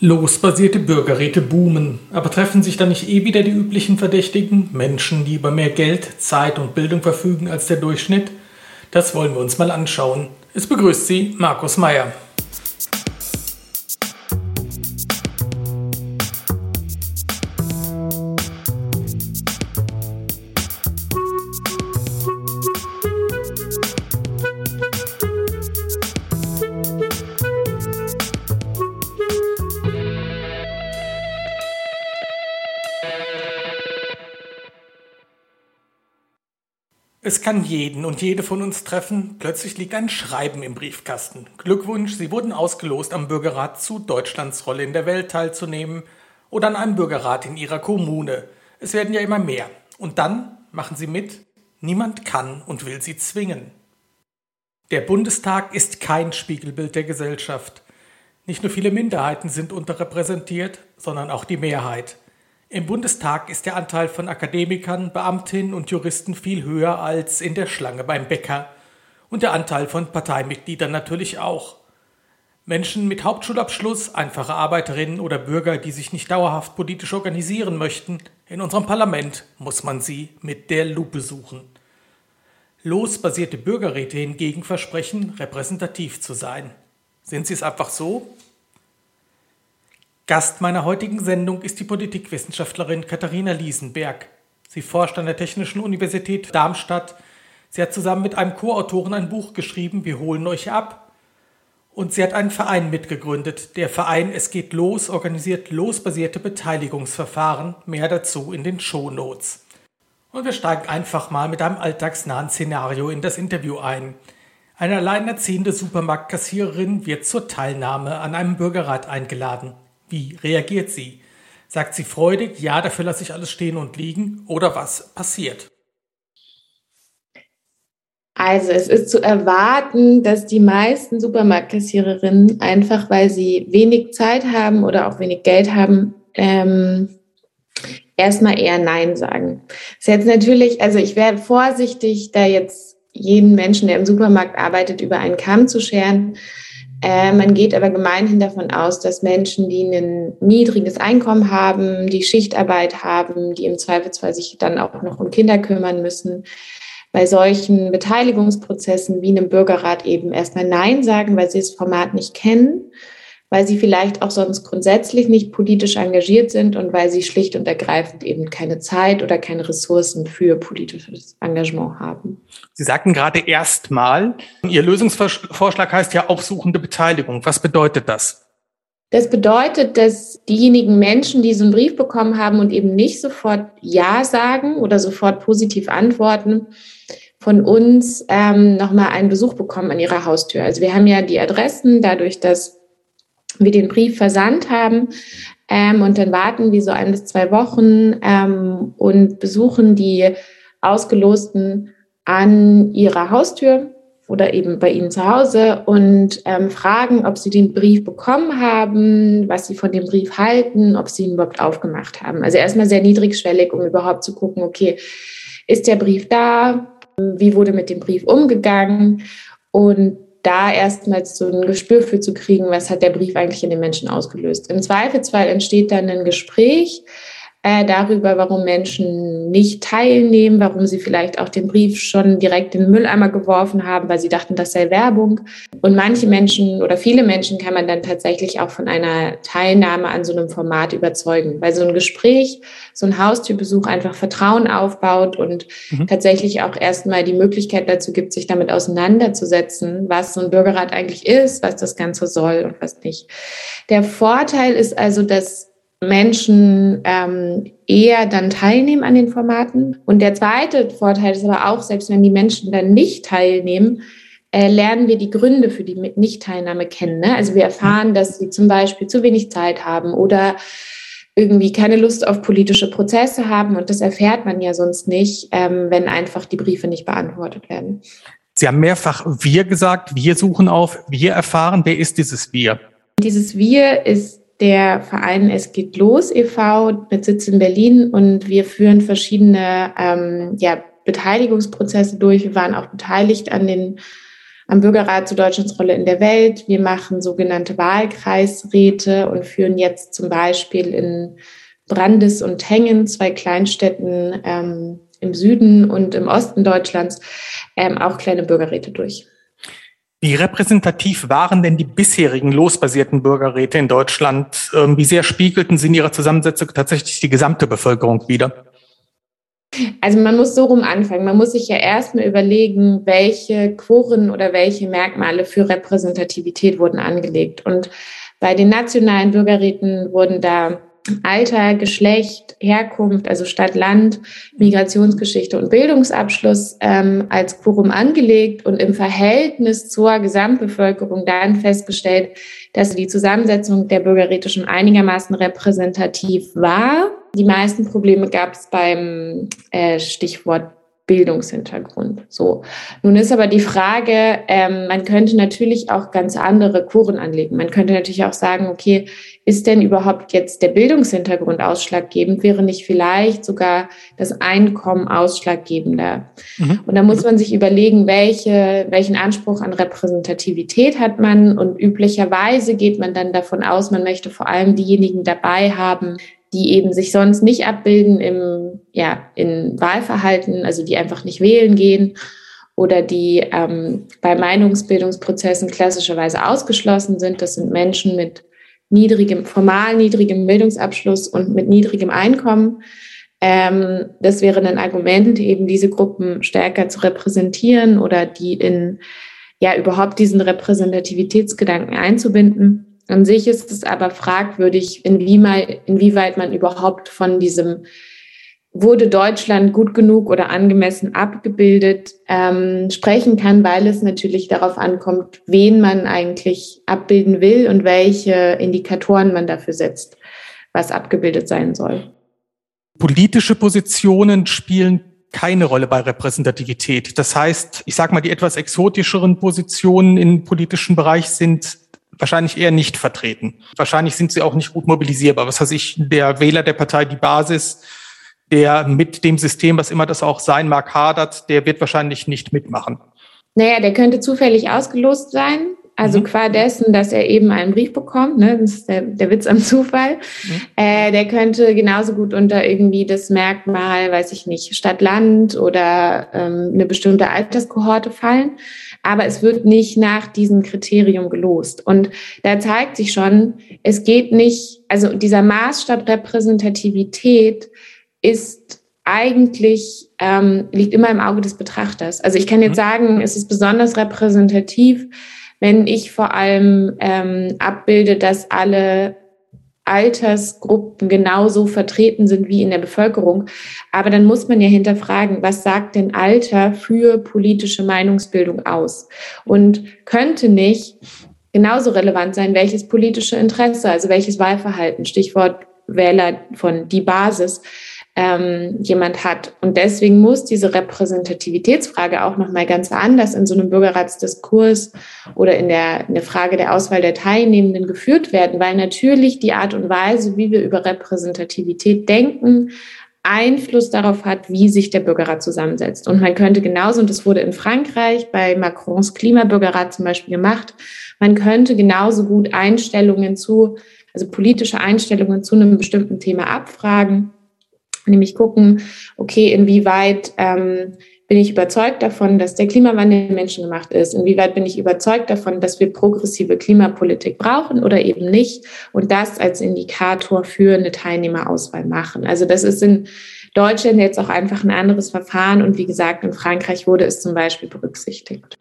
Losbasierte Bürgerräte boomen, aber treffen sich da nicht eh wieder die üblichen Verdächtigen, Menschen, die über mehr Geld, Zeit und Bildung verfügen als der Durchschnitt? Das wollen wir uns mal anschauen. Es begrüßt Sie Markus Meyer. Es kann jeden und jede von uns treffen. Plötzlich liegt ein Schreiben im Briefkasten. Glückwunsch, Sie wurden ausgelost, am Bürgerrat zu Deutschlands Rolle in der Welt teilzunehmen oder an einem Bürgerrat in Ihrer Kommune. Es werden ja immer mehr. Und dann machen Sie mit. Niemand kann und will Sie zwingen. Der Bundestag ist kein Spiegelbild der Gesellschaft. Nicht nur viele Minderheiten sind unterrepräsentiert, sondern auch die Mehrheit. Im Bundestag ist der Anteil von Akademikern, Beamtinnen und Juristen viel höher als in der Schlange beim Bäcker und der Anteil von Parteimitgliedern natürlich auch. Menschen mit Hauptschulabschluss, einfache Arbeiterinnen oder Bürger, die sich nicht dauerhaft politisch organisieren möchten, in unserem Parlament muss man sie mit der Lupe suchen. Losbasierte Bürgerräte hingegen versprechen, repräsentativ zu sein. Sind sie es einfach so? Gast meiner heutigen Sendung ist die Politikwissenschaftlerin Katharina Liesenberg. Sie forscht an der Technischen Universität Darmstadt. Sie hat zusammen mit einem Co-Autoren ein Buch geschrieben, Wir holen euch ab. Und sie hat einen Verein mitgegründet. Der Verein Es geht los organisiert losbasierte Beteiligungsverfahren. Mehr dazu in den Shownotes. Und wir steigen einfach mal mit einem alltagsnahen Szenario in das Interview ein. Eine alleinerziehende Supermarktkassiererin wird zur Teilnahme an einem Bürgerrat eingeladen. Wie reagiert sie? Sagt sie freudig, ja, dafür lasse ich alles stehen und liegen? Oder was passiert? Also es ist zu erwarten, dass die meisten Supermarktkassiererinnen einfach, weil sie wenig Zeit haben oder auch wenig Geld haben, ähm, erstmal eher Nein sagen. Das ist jetzt natürlich, also ich wäre vorsichtig, da jetzt jeden Menschen, der im Supermarkt arbeitet, über einen Kamm zu scheren. Äh, man geht aber gemeinhin davon aus, dass Menschen, die ein niedriges Einkommen haben, die Schichtarbeit haben, die im Zweifelsfall sich dann auch noch um Kinder kümmern müssen, bei solchen Beteiligungsprozessen wie einem Bürgerrat eben erstmal Nein sagen, weil sie das Format nicht kennen weil sie vielleicht auch sonst grundsätzlich nicht politisch engagiert sind und weil sie schlicht und ergreifend eben keine Zeit oder keine Ressourcen für politisches Engagement haben. Sie sagten gerade erstmal, Ihr Lösungsvorschlag heißt ja aufsuchende Beteiligung. Was bedeutet das? Das bedeutet, dass diejenigen Menschen, die so einen Brief bekommen haben und eben nicht sofort Ja sagen oder sofort positiv antworten, von uns ähm, nochmal einen Besuch bekommen an ihrer Haustür. Also wir haben ja die Adressen, dadurch, dass wir den Brief versandt haben. Ähm, und dann warten wir so ein bis zwei Wochen ähm, und besuchen die Ausgelosten an ihrer Haustür oder eben bei ihnen zu Hause und ähm, fragen, ob sie den Brief bekommen haben, was sie von dem Brief halten, ob sie ihn überhaupt aufgemacht haben. Also erstmal sehr niedrigschwellig, um überhaupt zu gucken, okay, ist der Brief da? Wie wurde mit dem Brief umgegangen? Und da erstmals so ein Gespür für zu kriegen, was hat der Brief eigentlich in den Menschen ausgelöst. Im Zweifelsfall entsteht dann ein Gespräch, äh, darüber, warum Menschen nicht teilnehmen, warum sie vielleicht auch den Brief schon direkt in den Mülleimer geworfen haben, weil sie dachten, das sei Werbung. Und manche Menschen oder viele Menschen kann man dann tatsächlich auch von einer Teilnahme an so einem Format überzeugen, weil so ein Gespräch, so ein Haustürbesuch einfach Vertrauen aufbaut und mhm. tatsächlich auch erstmal die Möglichkeit dazu gibt, sich damit auseinanderzusetzen, was so ein Bürgerrat eigentlich ist, was das Ganze soll und was nicht. Der Vorteil ist also, dass Menschen ähm, eher dann teilnehmen an den Formaten. Und der zweite Vorteil ist aber auch, selbst wenn die Menschen dann nicht teilnehmen, äh, lernen wir die Gründe für die Nichtteilnahme kennen. Ne? Also wir erfahren, dass sie zum Beispiel zu wenig Zeit haben oder irgendwie keine Lust auf politische Prozesse haben. Und das erfährt man ja sonst nicht, ähm, wenn einfach die Briefe nicht beantwortet werden. Sie haben mehrfach wir gesagt, wir suchen auf, wir erfahren. Wer ist dieses wir? Dieses wir ist der Verein Es geht los e.V. mit Sitz in Berlin und wir führen verschiedene ähm, ja, Beteiligungsprozesse durch. Wir waren auch beteiligt an den am Bürgerrat zu Deutschlands Rolle in der Welt. Wir machen sogenannte Wahlkreisräte und führen jetzt zum Beispiel in Brandes und Hengen, zwei Kleinstädten ähm, im Süden und im Osten Deutschlands, ähm, auch kleine Bürgerräte durch. Wie repräsentativ waren denn die bisherigen losbasierten Bürgerräte in Deutschland? Ähm, wie sehr spiegelten sie in ihrer Zusammensetzung tatsächlich die gesamte Bevölkerung wider? Also man muss so rum anfangen. Man muss sich ja erstmal überlegen, welche Quoren oder welche Merkmale für Repräsentativität wurden angelegt. Und bei den nationalen Bürgerräten wurden da Alter, Geschlecht, Herkunft, also Stadt, Land, Migrationsgeschichte und Bildungsabschluss ähm, als Quorum angelegt und im Verhältnis zur Gesamtbevölkerung dann festgestellt, dass die Zusammensetzung der Bürgerräte schon einigermaßen repräsentativ war. Die meisten Probleme gab es beim äh, Stichwort Bildungshintergrund. So. Nun ist aber die Frage, ähm, man könnte natürlich auch ganz andere Kuren anlegen. Man könnte natürlich auch sagen, okay, ist denn überhaupt jetzt der Bildungshintergrund ausschlaggebend? Wäre nicht vielleicht sogar das Einkommen ausschlaggebender? Mhm. Und da muss man sich überlegen, welche, welchen Anspruch an Repräsentativität hat man? Und üblicherweise geht man dann davon aus, man möchte vor allem diejenigen dabei haben, die eben sich sonst nicht abbilden im, ja, in Wahlverhalten, also die einfach nicht wählen gehen oder die ähm, bei Meinungsbildungsprozessen klassischerweise ausgeschlossen sind. Das sind Menschen mit niedrigem, formal niedrigem Bildungsabschluss und mit niedrigem Einkommen. Ähm, das wäre ein Argument, eben diese Gruppen stärker zu repräsentieren oder die in ja überhaupt diesen Repräsentativitätsgedanken einzubinden. An sich ist es aber fragwürdig, inwieweit man überhaupt von diesem wurde Deutschland gut genug oder angemessen abgebildet ähm, sprechen kann, weil es natürlich darauf ankommt, wen man eigentlich abbilden will und welche Indikatoren man dafür setzt, was abgebildet sein soll. Politische Positionen spielen keine Rolle bei Repräsentativität. Das heißt, ich sage mal, die etwas exotischeren Positionen im politischen Bereich sind wahrscheinlich eher nicht vertreten. Wahrscheinlich sind sie auch nicht gut mobilisierbar. Was weiß ich, der Wähler der Partei Die Basis, der mit dem System, was immer das auch sein mag, hadert, der wird wahrscheinlich nicht mitmachen. Naja, der könnte zufällig ausgelost sein. Also mhm. qua dessen, dass er eben einen Brief bekommt, ne, das ist der, der Witz am Zufall, mhm. äh, der könnte genauso gut unter irgendwie das Merkmal, weiß ich nicht, Stadt, Land oder ähm, eine bestimmte Alterskohorte fallen aber es wird nicht nach diesem Kriterium gelost. Und da zeigt sich schon, es geht nicht, also dieser Maßstab Repräsentativität ist eigentlich, ähm, liegt immer im Auge des Betrachters. Also ich kann jetzt mhm. sagen, es ist besonders repräsentativ, wenn ich vor allem ähm, abbilde, dass alle Altersgruppen genauso vertreten sind wie in der Bevölkerung. Aber dann muss man ja hinterfragen, was sagt denn Alter für politische Meinungsbildung aus? Und könnte nicht genauso relevant sein, welches politische Interesse, also welches Wahlverhalten, Stichwort Wähler von die Basis, ähm, jemand hat. Und deswegen muss diese Repräsentativitätsfrage auch nochmal ganz anders in so einem Bürgerratsdiskurs oder in der, in der Frage der Auswahl der Teilnehmenden geführt werden, weil natürlich die Art und Weise, wie wir über Repräsentativität denken, Einfluss darauf hat, wie sich der Bürgerrat zusammensetzt. Und man könnte genauso, und das wurde in Frankreich bei Macrons Klimabürgerrat zum Beispiel gemacht, man könnte genauso gut Einstellungen zu, also politische Einstellungen zu einem bestimmten Thema abfragen nämlich gucken, okay, inwieweit ähm, bin ich überzeugt davon, dass der Klimawandel menschengemacht ist? Inwieweit bin ich überzeugt davon, dass wir progressive Klimapolitik brauchen oder eben nicht? Und das als Indikator für eine Teilnehmerauswahl machen. Also das ist in Deutschland jetzt auch einfach ein anderes Verfahren. Und wie gesagt, in Frankreich wurde es zum Beispiel berücksichtigt.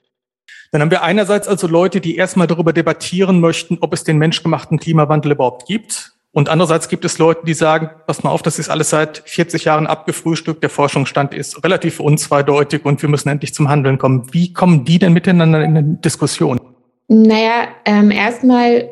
Dann haben wir einerseits also Leute, die erstmal darüber debattieren möchten, ob es den menschgemachten Klimawandel überhaupt gibt. Und andererseits gibt es Leute, die sagen, pass mal auf, das ist alles seit 40 Jahren abgefrühstückt, der Forschungsstand ist relativ unzweideutig und wir müssen endlich zum Handeln kommen. Wie kommen die denn miteinander in eine Diskussion? Naja, ähm, erstmal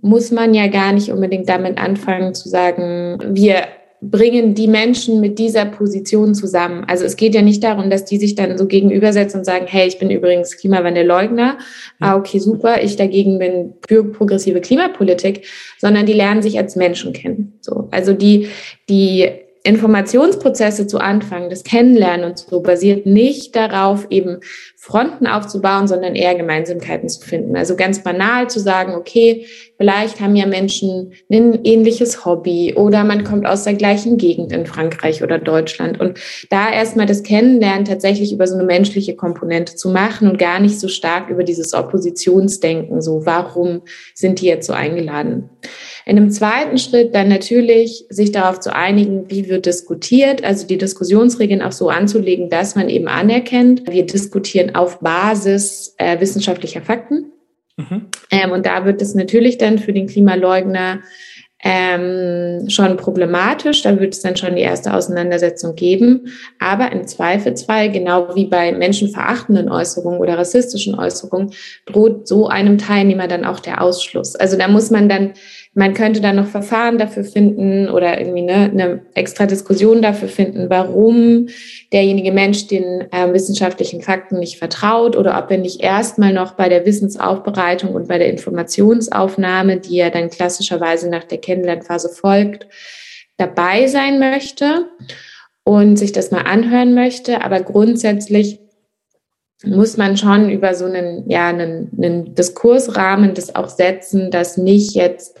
muss man ja gar nicht unbedingt damit anfangen zu sagen, wir bringen die Menschen mit dieser Position zusammen. Also es geht ja nicht darum, dass die sich dann so gegenübersetzen und sagen, hey, ich bin übrigens Klimawandelleugner. Ah, okay, super, ich dagegen bin für progressive Klimapolitik, sondern die lernen sich als Menschen kennen. So, also die, die Informationsprozesse zu Anfang, das Kennenlernen und so, basiert nicht darauf, eben Fronten aufzubauen, sondern eher Gemeinsamkeiten zu finden. Also ganz banal zu sagen, okay, vielleicht haben ja Menschen ein ähnliches Hobby oder man kommt aus der gleichen Gegend in Frankreich oder Deutschland. Und da erstmal das Kennenlernen tatsächlich über so eine menschliche Komponente zu machen und gar nicht so stark über dieses Oppositionsdenken, so warum sind die jetzt so eingeladen. In einem zweiten Schritt dann natürlich sich darauf zu einigen, wie wird diskutiert, also die Diskussionsregeln auch so anzulegen, dass man eben anerkennt, wir diskutieren auf Basis äh, wissenschaftlicher Fakten. Mhm. Ähm, und da wird es natürlich dann für den Klimaleugner ähm, schon problematisch. Da wird es dann schon die erste Auseinandersetzung geben. Aber im Zweifelsfall, genau wie bei menschenverachtenden Äußerungen oder rassistischen Äußerungen, droht so einem Teilnehmer dann auch der Ausschluss. Also da muss man dann man könnte dann noch Verfahren dafür finden oder irgendwie eine, eine extra Diskussion dafür finden, warum derjenige Mensch den äh, wissenschaftlichen Fakten nicht vertraut oder ob er nicht erstmal noch bei der Wissensaufbereitung und bei der Informationsaufnahme, die ja dann klassischerweise nach der Kennenlernphase folgt, dabei sein möchte und sich das mal anhören möchte. Aber grundsätzlich muss man schon über so einen, ja, einen, einen Diskursrahmen das auch setzen, dass nicht jetzt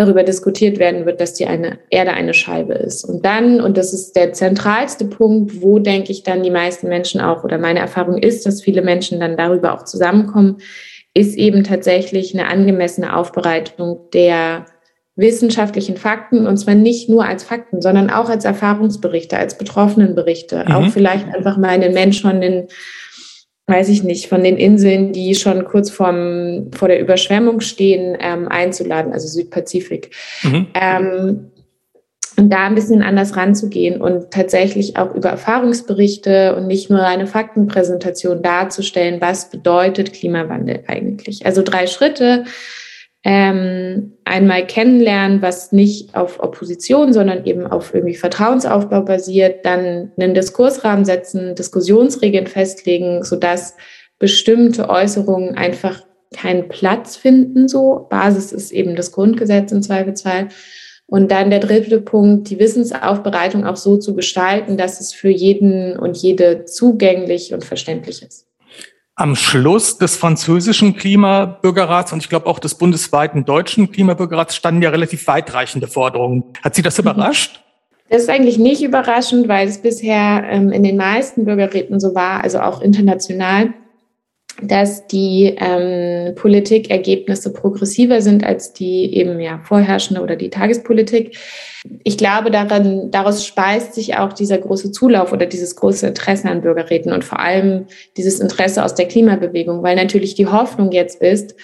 darüber diskutiert werden wird, dass die eine Erde eine Scheibe ist. Und dann, und das ist der zentralste Punkt, wo denke ich dann die meisten Menschen auch, oder meine Erfahrung ist, dass viele Menschen dann darüber auch zusammenkommen, ist eben tatsächlich eine angemessene Aufbereitung der wissenschaftlichen Fakten und zwar nicht nur als Fakten, sondern auch als Erfahrungsberichte, als Betroffenenberichte, mhm. auch vielleicht einfach mal einen Mensch von den weiß ich nicht, von den Inseln, die schon kurz vorm, vor der Überschwemmung stehen, ähm, einzuladen, also Südpazifik. Mhm. Ähm, und da ein bisschen anders ranzugehen und tatsächlich auch über Erfahrungsberichte und nicht nur eine Faktenpräsentation darzustellen, was bedeutet Klimawandel eigentlich. Also drei Schritte ähm, einmal kennenlernen, was nicht auf Opposition, sondern eben auf irgendwie Vertrauensaufbau basiert, dann einen Diskursrahmen setzen, Diskussionsregeln festlegen, sodass bestimmte Äußerungen einfach keinen Platz finden, so. Basis ist eben das Grundgesetz im Zweifelsfall. Und dann der dritte Punkt, die Wissensaufbereitung auch so zu gestalten, dass es für jeden und jede zugänglich und verständlich ist am Schluss des französischen Klimabürgerrats und ich glaube auch des bundesweiten deutschen Klimabürgerrats standen ja relativ weitreichende Forderungen. Hat Sie das mhm. überrascht? Das ist eigentlich nicht überraschend, weil es bisher ähm, in den meisten Bürgerräten so war, also auch international, dass die ähm, Politikergebnisse progressiver sind als die eben ja vorherrschende oder die Tagespolitik. Ich glaube, daran, daraus speist sich auch dieser große Zulauf oder dieses große Interesse an Bürgerräten und vor allem dieses Interesse aus der Klimabewegung, weil natürlich die Hoffnung jetzt ist,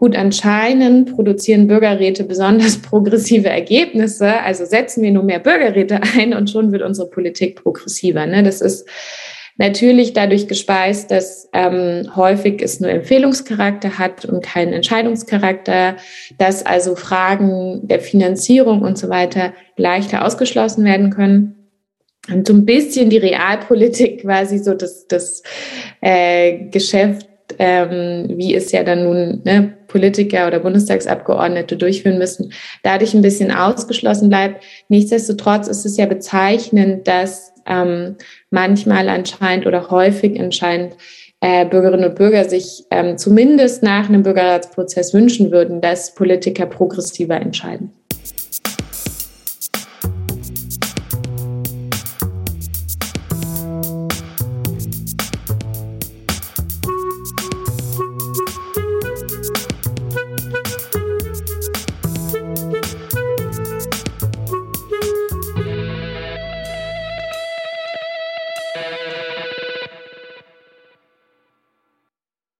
gut, anscheinend produzieren Bürgerräte besonders progressive Ergebnisse, also setzen wir nur mehr Bürgerräte ein und schon wird unsere Politik progressiver. Ne? Das ist Natürlich dadurch gespeist, dass ähm, häufig es nur Empfehlungscharakter hat und keinen Entscheidungscharakter, dass also Fragen der Finanzierung und so weiter leichter ausgeschlossen werden können. Und so ein bisschen die Realpolitik quasi so das, das äh, Geschäft, ähm, wie es ja dann nun ne, Politiker oder Bundestagsabgeordnete durchführen müssen, dadurch ein bisschen ausgeschlossen bleibt. Nichtsdestotrotz ist es ja bezeichnend, dass ähm, manchmal anscheinend oder häufig anscheinend äh, Bürgerinnen und Bürger sich ähm, zumindest nach einem Bürgerratsprozess wünschen würden, dass Politiker progressiver entscheiden.